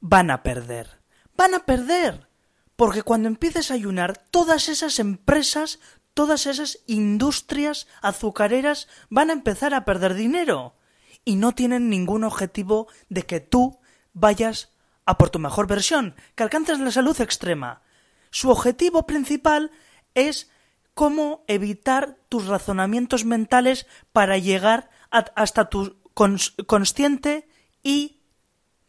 van a perder. Van a perder. Porque cuando empieces a ayunar, todas esas empresas, todas esas industrias azucareras van a empezar a perder dinero. Y no tienen ningún objetivo de que tú vayas a por tu mejor versión, que alcances la salud extrema. Su objetivo principal es cómo evitar tus razonamientos mentales para llegar hasta tu consciente y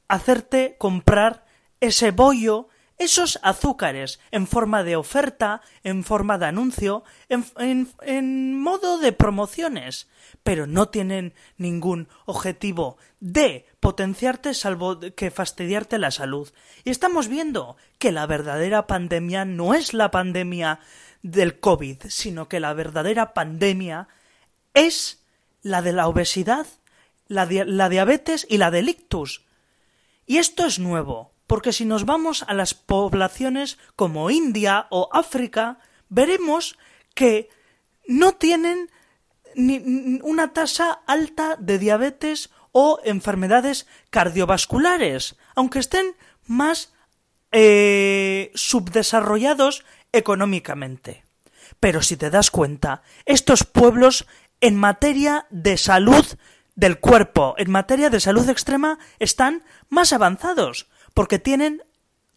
hacerte comprar ese bollo, esos azúcares en forma de oferta, en forma de anuncio, en, modo de promociones, pero no tienen ningún objetivo de potenciarte salvo que fastidiarte la salud. Y estamos viendo que la verdadera pandemia no es la pandemia del COVID, sino que la verdadera pandemia es la de la obesidad, la, la diabetes y la del ictus. Y esto es nuevo, porque si nos vamos a las poblaciones como India o África, veremos que no tienen ni una tasa alta de diabetes o enfermedades cardiovasculares, aunque estén más eh, subdesarrollados económicamente. Pero si te das cuenta, estos pueblos en materia de salud del cuerpo, en materia de salud extrema, están más avanzados porque tienen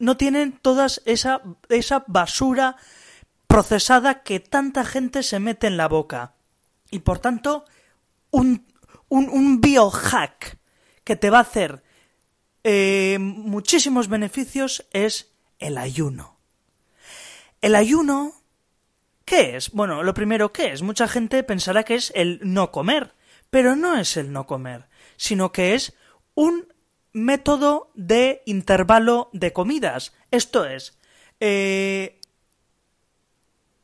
no tienen toda esa, esa basura procesada que tanta gente se mete en la boca. Y por tanto, un, un, biohack que te va a hacer eh, muchísimos beneficios es el ayuno. El ayuno, ¿qué es? Bueno, lo primero, ¿qué es? Mucha gente pensará que es el no comer, pero no es el no comer, sino que es un método de intervalo de comidas. Esto es, eh,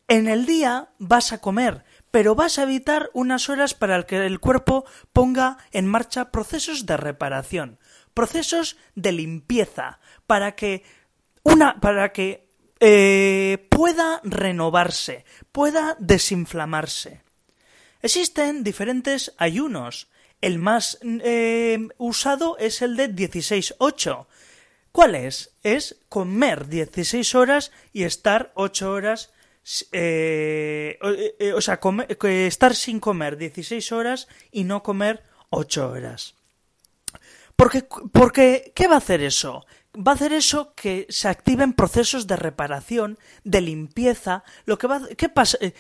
en el día vas a comer, pero vas a evitar unas horas para que el cuerpo ponga en marcha procesos de reparación, procesos de limpieza, para que una, para que eh, pueda renovarse, pueda desinflamarse. Existen diferentes ayunos. El más eh, usado es el de 16-8. ¿Cuál es? Es comer 16 horas y estar 8 horas. Eh, eh, o sea, estar sin comer 16 horas y no comer 8 horas. Porque, porque, ¿qué va a hacer eso? Va a hacer eso que se activen procesos de reparación, de limpieza. Lo que va, ¿qué pasa? Eh,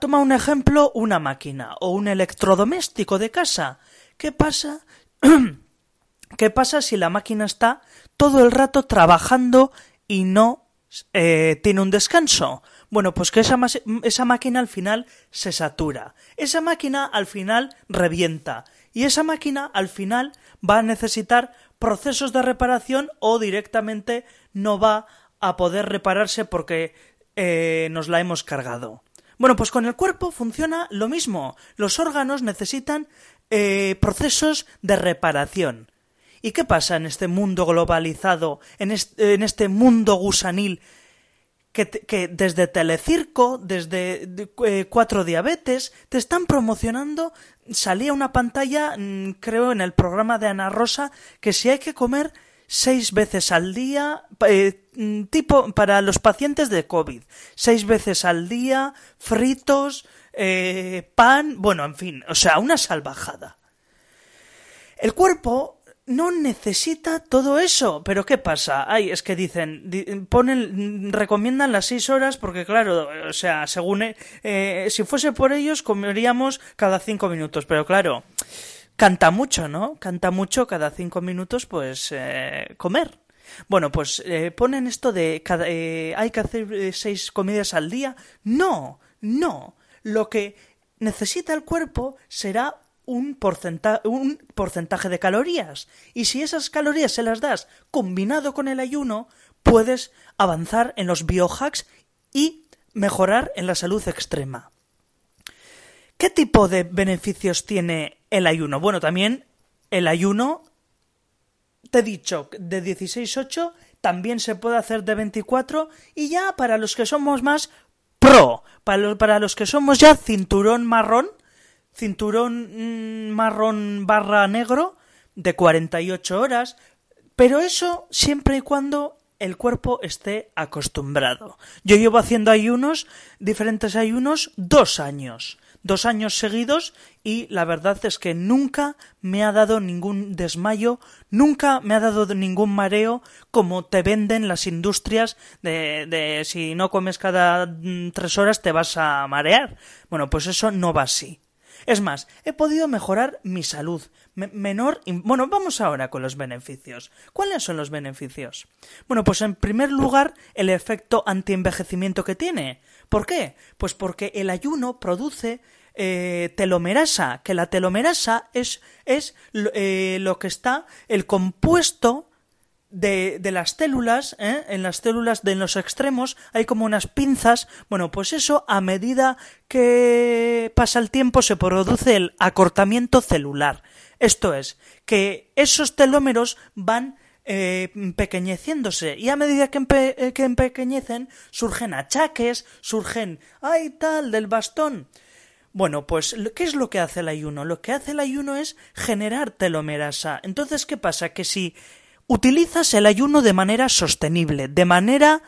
toma un ejemplo una máquina o un electrodoméstico de casa. ¿Qué pasa? ¿Qué pasa si la máquina está todo el rato trabajando y no eh, tiene un descanso? Bueno, pues que esa máquina al final se satura. Esa máquina al final revienta. Y esa máquina al final va a necesitar procesos de reparación o directamente no va a poder repararse porque eh, nos la hemos cargado. Bueno, pues con el cuerpo funciona lo mismo. Los órganos necesitan eh, procesos de reparación. ¿Y qué pasa en este mundo globalizado, en este mundo gusanil que, desde Telecirco, desde eh, Cuatro Diabetes, te están promocionando. Salía una pantalla, mm, creo, en el programa de Ana Rosa, que si hay que comer seis veces al día, eh, mm, tipo para los pacientes de COVID, seis veces al día, fritos, eh, pan, bueno, en fin, o sea, una salvajada. El cuerpo no necesita todo eso. Pero ¿qué pasa? Ay, es que dicen, ponen, recomiendan las seis horas porque claro, o sea, según, eh, si fuese por ellos comeríamos cada cinco minutos, pero claro, canta mucho, ¿no? Canta mucho cada cinco minutos, pues, eh, comer. Bueno, pues eh, ponen esto de cada, eh, hay que hacer eh, seis comidas al día. No, no. Lo que necesita el cuerpo será un, un porcentaje de calorías. Y si esas calorías se las das combinado con el ayuno, puedes avanzar en los biohacks y mejorar en la salud extrema. ¿Qué tipo de beneficios tiene el ayuno? Bueno, también el ayuno, te he dicho, de 16-8 también se puede hacer de 24 y ya para los que somos más pro, para para los que somos ya cinturón marrón, cinturón mm, marrón barra negro de 48 horas, Pero eso siempre y cuando el cuerpo esté acostumbrado. Yo llevo haciendo ayunos, diferentes ayunos, dos años. Dos años seguidos y la verdad es que nunca me ha dado ningún desmayo, nunca me ha dado ningún mareo como te venden las industrias de, de si no comes cada mm, tres horas te vas a marear. Bueno, pues eso no va así. Es más, he podido mejorar mi salud. menor. Bueno, vamos ahora con los beneficios. ¿Cuáles son los beneficios? Bueno, pues en primer lugar, el efecto antienvejecimiento que tiene. ¿Por qué? Pues porque el ayuno produce eh, telomerasa, que la telomerasa es, es eh, lo que está, el compuesto de, las células, ¿eh? en las células de los extremos hay como unas pinzas. Bueno, pues eso a medida que pasa el tiempo se produce el acortamiento celular. Esto es, que esos telómeros van eh, empequeñeciéndose y a medida que, eh, que empequeñecen surgen achaques, surgen ¡ay tal! del bastón. Bueno, pues ¿qué es lo que hace el ayuno? Lo que hace el ayuno es generar telomerasa. Entonces, ¿qué pasa? Que si utilizas el ayuno de manera sostenible, de manera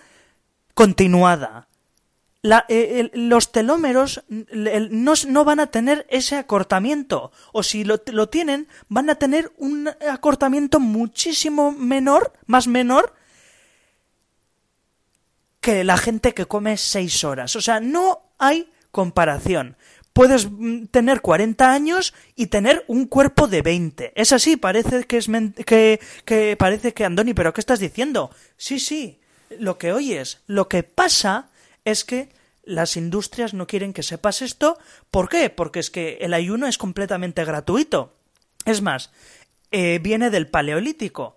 continuada. Eh, los telómeros no, van a tener ese acortamiento, o si lo, lo, tienen, van a tener un acortamiento muchísimo menor, más menor, que la gente que come seis horas. O sea, no hay comparación puedes mm, tener 40 años y tener un cuerpo de 20. Es así, parece que es que, que parece que Andoni, pero ¿qué estás diciendo? Sí, sí, lo que oyes, lo que pasa es que las industrias no quieren que sepas esto. ¿Por qué? Porque es que el ayuno es completamente gratuito. Es más, eh, viene del paleolítico.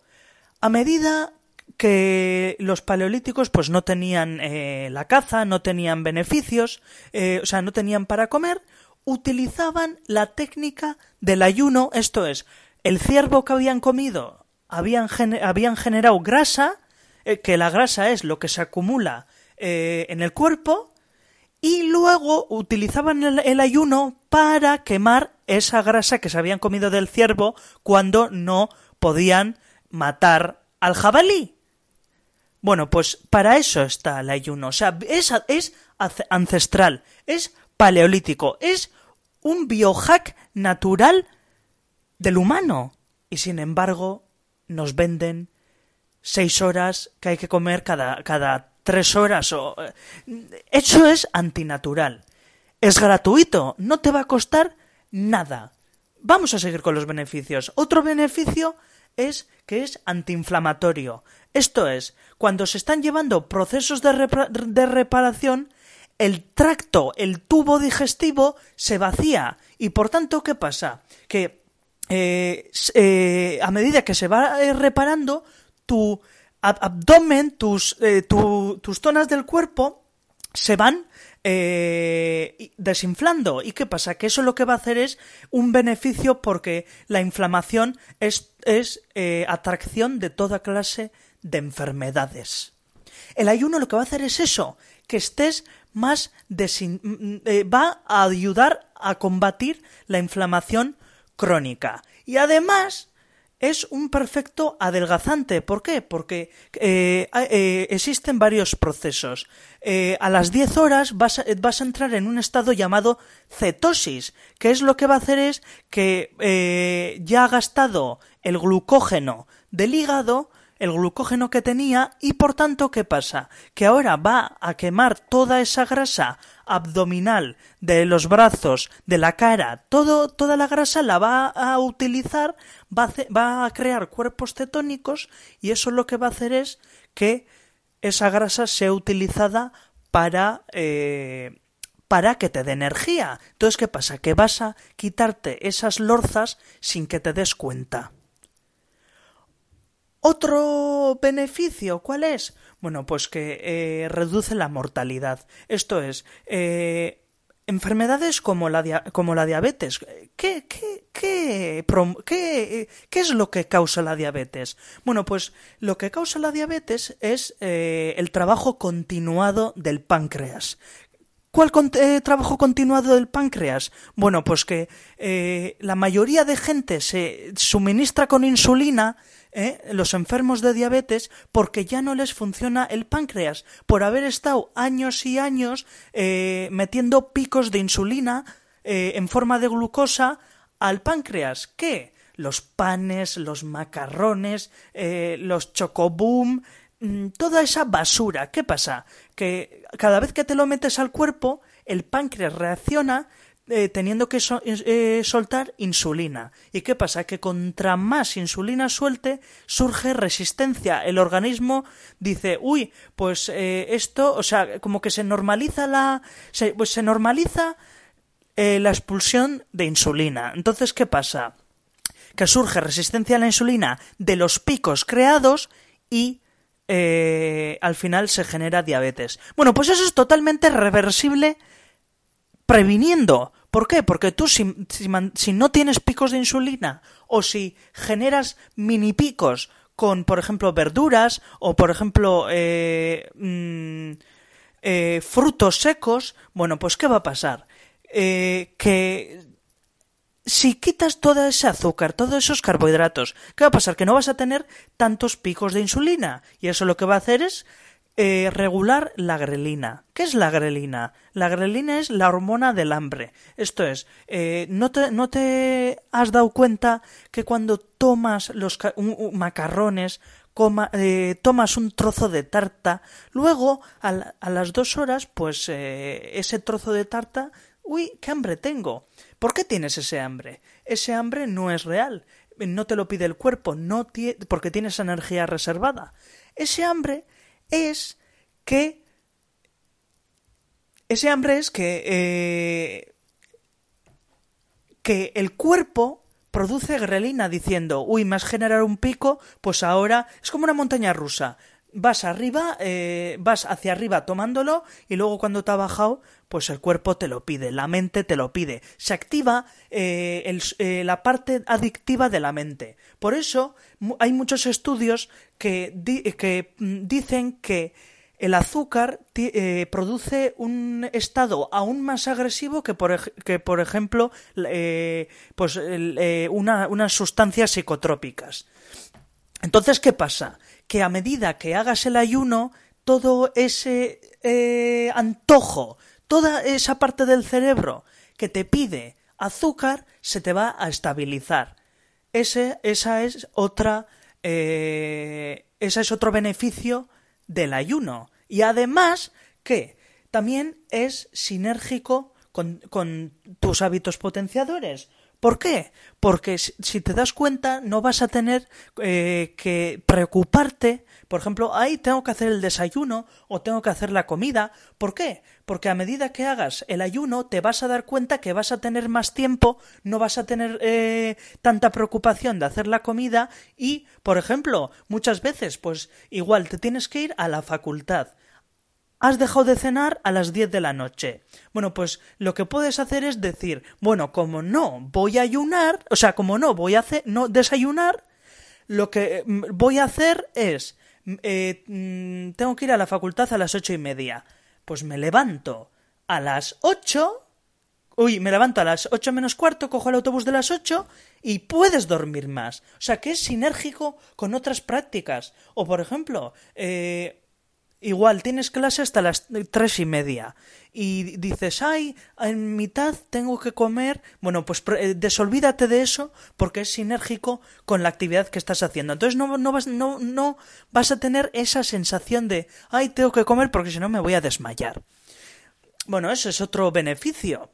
A medida que los paleolíticos pues no tenían eh, la caza, no tenían beneficios, eh, o sea, no tenían para comer, utilizaban la técnica del ayuno, esto es, el ciervo que habían comido habían, habían generado grasa, eh, que la grasa es lo que se acumula en el cuerpo, y luego utilizaban el, ayuno para quemar esa grasa que se habían comido del ciervo cuando no podían matar al jabalí. Bueno, pues para eso está el ayuno. O sea, es, es ancestral, es paleolítico, es un biohack natural del humano. Y sin embargo, nos venden seis horas que hay que comer cada, cada tres horas. Eh, eso es antinatural. Es gratuito, no te va a costar nada. Vamos a seguir con los beneficios. Otro beneficio es que es antiinflamatorio. Esto es, cuando se están llevando procesos de, reparación, el tracto, el tubo digestivo se vacía. Y por tanto, ¿qué pasa? Que eh, eh, a medida que se va eh, reparando, tu abdomen, tus, tus zonas del cuerpo se van desinflando. ¿Y qué pasa? Que eso lo que va a hacer es un beneficio porque la inflamación es, es atracción de toda clase de enfermedades. El ayuno lo que va a hacer es eso, que estés más eh, va a ayudar a combatir la inflamación crónica. Y además es un perfecto adelgazante. ¿Por qué? Porque eh, eh, existen varios procesos. a las 10 horas vas a, vas a, entrar en un estado llamado cetosis, que es lo que va a hacer es que ya ha gastado el glucógeno del hígado, el glucógeno que tenía y por tanto ¿qué pasa? Que ahora va a quemar toda esa grasa abdominal de los brazos, de la cara, todo, toda la grasa la va a utilizar, va a, va a crear cuerpos cetónicos y eso lo que va a hacer es que esa grasa sea utilizada para eh, para que te dé energía. Entonces, ¿qué pasa? Que vas a quitarte esas lorzas sin que te des cuenta. Otro beneficio, ¿cuál es? Bueno, pues que eh, reduce la mortalidad. Esto es, eh, enfermedades como la, como la diabetes. ¿Qué, qué, qué, qué, es lo que causa la diabetes? Bueno, pues lo que causa la diabetes es eh, el trabajo continuado del páncreas. Cuál eh, trabajo continuado del páncreas? Bueno, pues que eh, la mayoría de gente se suministra con insulina, ¿eh? los enfermos de diabetes, porque ya no les funciona el páncreas, por haber estado años y años metiendo picos de insulina en forma de glucosa al páncreas. ¿Qué? Los panes, los macarrones, los chocoboom, Mm, toda esa basura. ¿Qué pasa? Que cada vez que te lo metes al cuerpo, el páncreas reacciona eh, teniendo que eh, soltar insulina. ¿Y qué pasa? Que contra más insulina suelte, surge resistencia. El organismo dice, uy, pues eh, esto, o sea, como que se normaliza la. Se, pues se normaliza la expulsión de insulina. Entonces, ¿qué pasa? Que surge resistencia a la insulina de los picos creados y eh, al final se genera diabetes. Bueno, pues eso es totalmente reversible previniendo. ¿Por qué? Porque tú si, no tienes picos de insulina o si generas mini picos con, por ejemplo, verduras o, por ejemplo, eh, mm, eh, frutos secos, bueno, pues ¿qué va a pasar? que si quitas todo ese azúcar, todos esos carbohidratos, ¿qué va a pasar? Que no vas a tener tantos picos de insulina. Y eso lo que va a hacer es eh, regular la grelina. ¿Qué es la grelina? La grelina es la hormona del hambre. Esto es, eh, ¿no, te, ¿no te has dado cuenta que cuando tomas los macarrones, eh, tomas un trozo de tarta, luego a, a las dos horas, pues ese trozo de tarta, uy, qué hambre tengo ¿Por qué tienes ese hambre? Ese hambre no es real, no te lo pide el cuerpo, no porque tienes energía reservada. Ese hambre es que ese hambre es que eh, que el cuerpo produce grelina diciendo, uy, me has generado un pico, pues ahora es como una montaña rusa vas arriba, eh, vas hacia arriba tomándolo y luego cuando te ha bajado, pues el cuerpo te lo pide, la mente te lo pide. Se activa eh, eh, la parte adictiva de la mente. Por eso hay muchos estudios que, que mm, dicen que el azúcar produce un estado aún más agresivo que por, que, por ejemplo pues, una, unas sustancias psicotrópicas. Entonces, ¿qué pasa? Que a medida que hagas el ayuno, todo ese eh, antojo, toda esa parte del cerebro que te pide azúcar, se te va a estabilizar. Ese, esa es otra, eh, es otro beneficio del ayuno. Y además que también es sinérgico con, con tus hábitos potenciadores. ¿Por qué? Porque si te das cuenta no vas a tener eh, que preocuparte, por ejemplo, ahí tengo que hacer el desayuno o tengo que hacer la comida. ¿Por qué? Porque a medida que hagas el ayuno te vas a dar cuenta que vas a tener más tiempo, no vas a tener eh, tanta preocupación de hacer la comida y, por ejemplo, muchas veces, pues igual te tienes que ir a la facultad has dejado de cenar a las 10 de la noche. Bueno, pues lo que puedes hacer es decir, bueno, como no voy a ayunar, o sea, como no voy a hacer, no desayunar, lo que mm, voy a hacer es, mm, eh, mm, tengo que ir a la facultad a las ocho y media. Pues me levanto a las ocho, uy, me levanto a las ocho menos cuarto, cojo el autobús de las ocho y puedes dormir más. O sea, que es sinérgico con otras prácticas. O, por ejemplo, eh, Igual tienes clase hasta las tres y media y dices, ay, en mitad tengo que comer. Bueno, pues eh, desolvídate de eso porque es sinérgico con la actividad que estás haciendo. Entonces no, no, vas, no, no vas a tener esa sensación de, ay, tengo que comer porque si no me voy a desmayar. Bueno, eso es otro beneficio.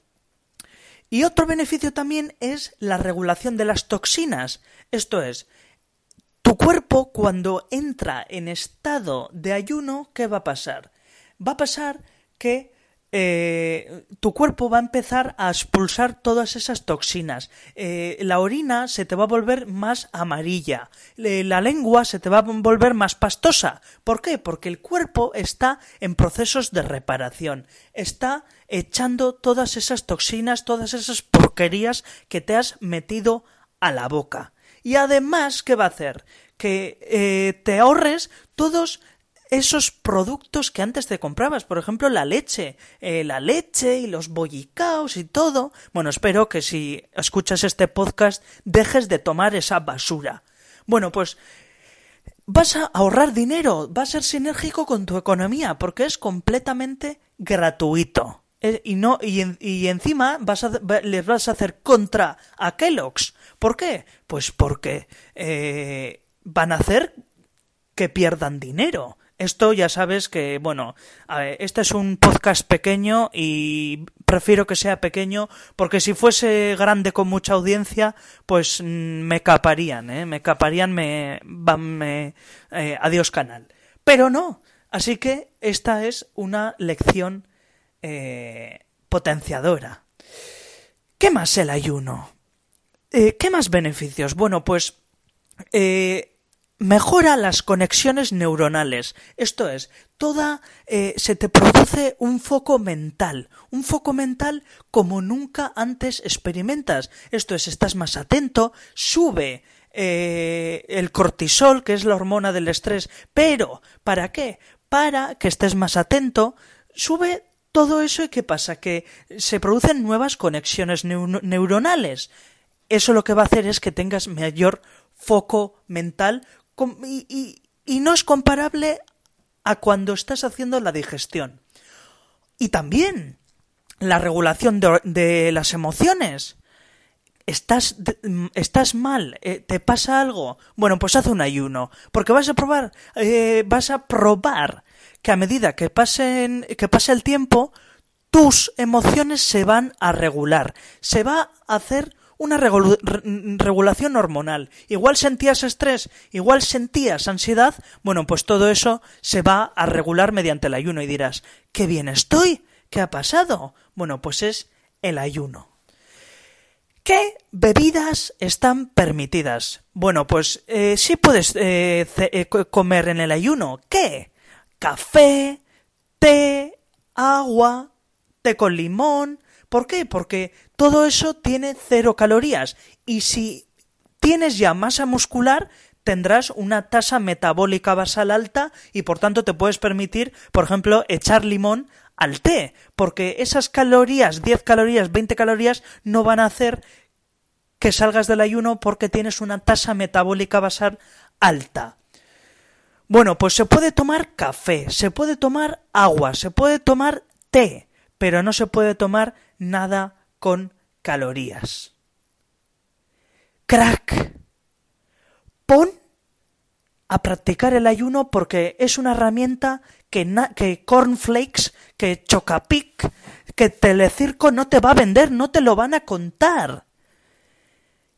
Y otro beneficio también es la regulación de las toxinas. Esto es, tu cuerpo, cuando entra en estado de ayuno, ¿qué va a pasar? Va a pasar que eh, tu cuerpo va a empezar a expulsar todas esas toxinas. Eh, la orina se te va a volver más amarilla. la lengua se te va a volver más pastosa. ¿Por qué? Porque el cuerpo está en procesos de reparación. Está echando todas esas toxinas, todas esas porquerías que te has metido a la boca. Y además, ¿qué va a hacer? Que eh, te ahorres todos esos productos que antes te comprabas, por ejemplo la leche, eh, la leche y los bollicaos y todo. Bueno, espero que si escuchas este podcast dejes de tomar esa basura. Bueno, pues vas a ahorrar dinero, vas a ser sinérgico con tu economía, porque es completamente gratuito. Eh, y no y, y encima vas a, les vas a hacer contra a Kellogg's. ¿Por qué? Pues porque van a hacer que pierdan dinero. Esto ya sabes que, bueno, este es un podcast pequeño y prefiero que sea pequeño porque si fuese grande con mucha audiencia, pues mm, me caparían, ¿eh? Me caparían, me... eh, adiós canal. Pero no. Así que esta es una lección eh, potenciadora. ¿Qué más el ayuno? Eh, ¿Qué más beneficios? Bueno, pues eh, mejora las conexiones neuronales. Esto es, toda eh, se te produce un foco mental, un foco mental como nunca antes experimentas. Esto es, estás más atento, sube eh, el cortisol, que es la hormona del estrés, pero ¿para qué? Para que estés más atento, sube todo eso y ¿qué pasa? Que se producen nuevas conexiones neuronales. Eso lo que va a hacer es que tengas mayor foco mental y, no es comparable a cuando estás haciendo la digestión. Y también la regulación de, las emociones. Estás, estás mal, eh, te pasa algo. Bueno, pues haz un ayuno, porque vas a probar, eh, vas a probar que a medida que pasen, que pase el tiempo, tus emociones se van a regular, se va a hacer una regulación hormonal. Igual sentías estrés, igual sentías ansiedad, bueno, pues todo eso se va a regular mediante el ayuno y dirás, qué bien estoy, ¿qué ha pasado? Bueno, pues es el ayuno. ¿Qué bebidas están permitidas? Bueno, pues eh, sí puedes eh, eh, comer en el ayuno. ¿Qué? Café, té, agua, té con limón. ¿Por qué? Porque todo eso tiene cero calorías y si tienes ya masa muscular tendrás una tasa metabólica basal alta y por tanto te puedes permitir, por ejemplo, echar limón al té, porque esas calorías, 10 calorías, 20 calorías, no van a hacer que salgas del ayuno porque tienes una tasa metabólica basal alta. Bueno, pues se puede tomar café, se puede tomar agua, se puede tomar té, pero no se puede tomar nada con calorías. Crack. Pon a practicar el ayuno porque es una herramienta que, Cornflakes, que Chocapic, que Telecirco no te va a vender, no te lo van a contar.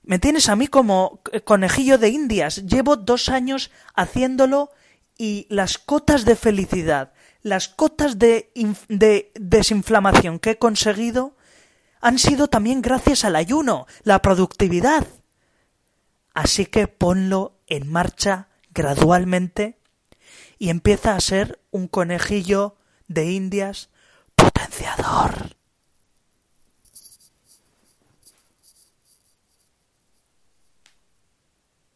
Me tienes a mí como conejillo de indias. Llevo dos años haciéndolo y las cotas de felicidad, las cotas de, de desinflamación que he conseguido han sido también gracias al ayuno, la productividad. Así que ponlo en marcha gradualmente y empieza a ser un conejillo de indias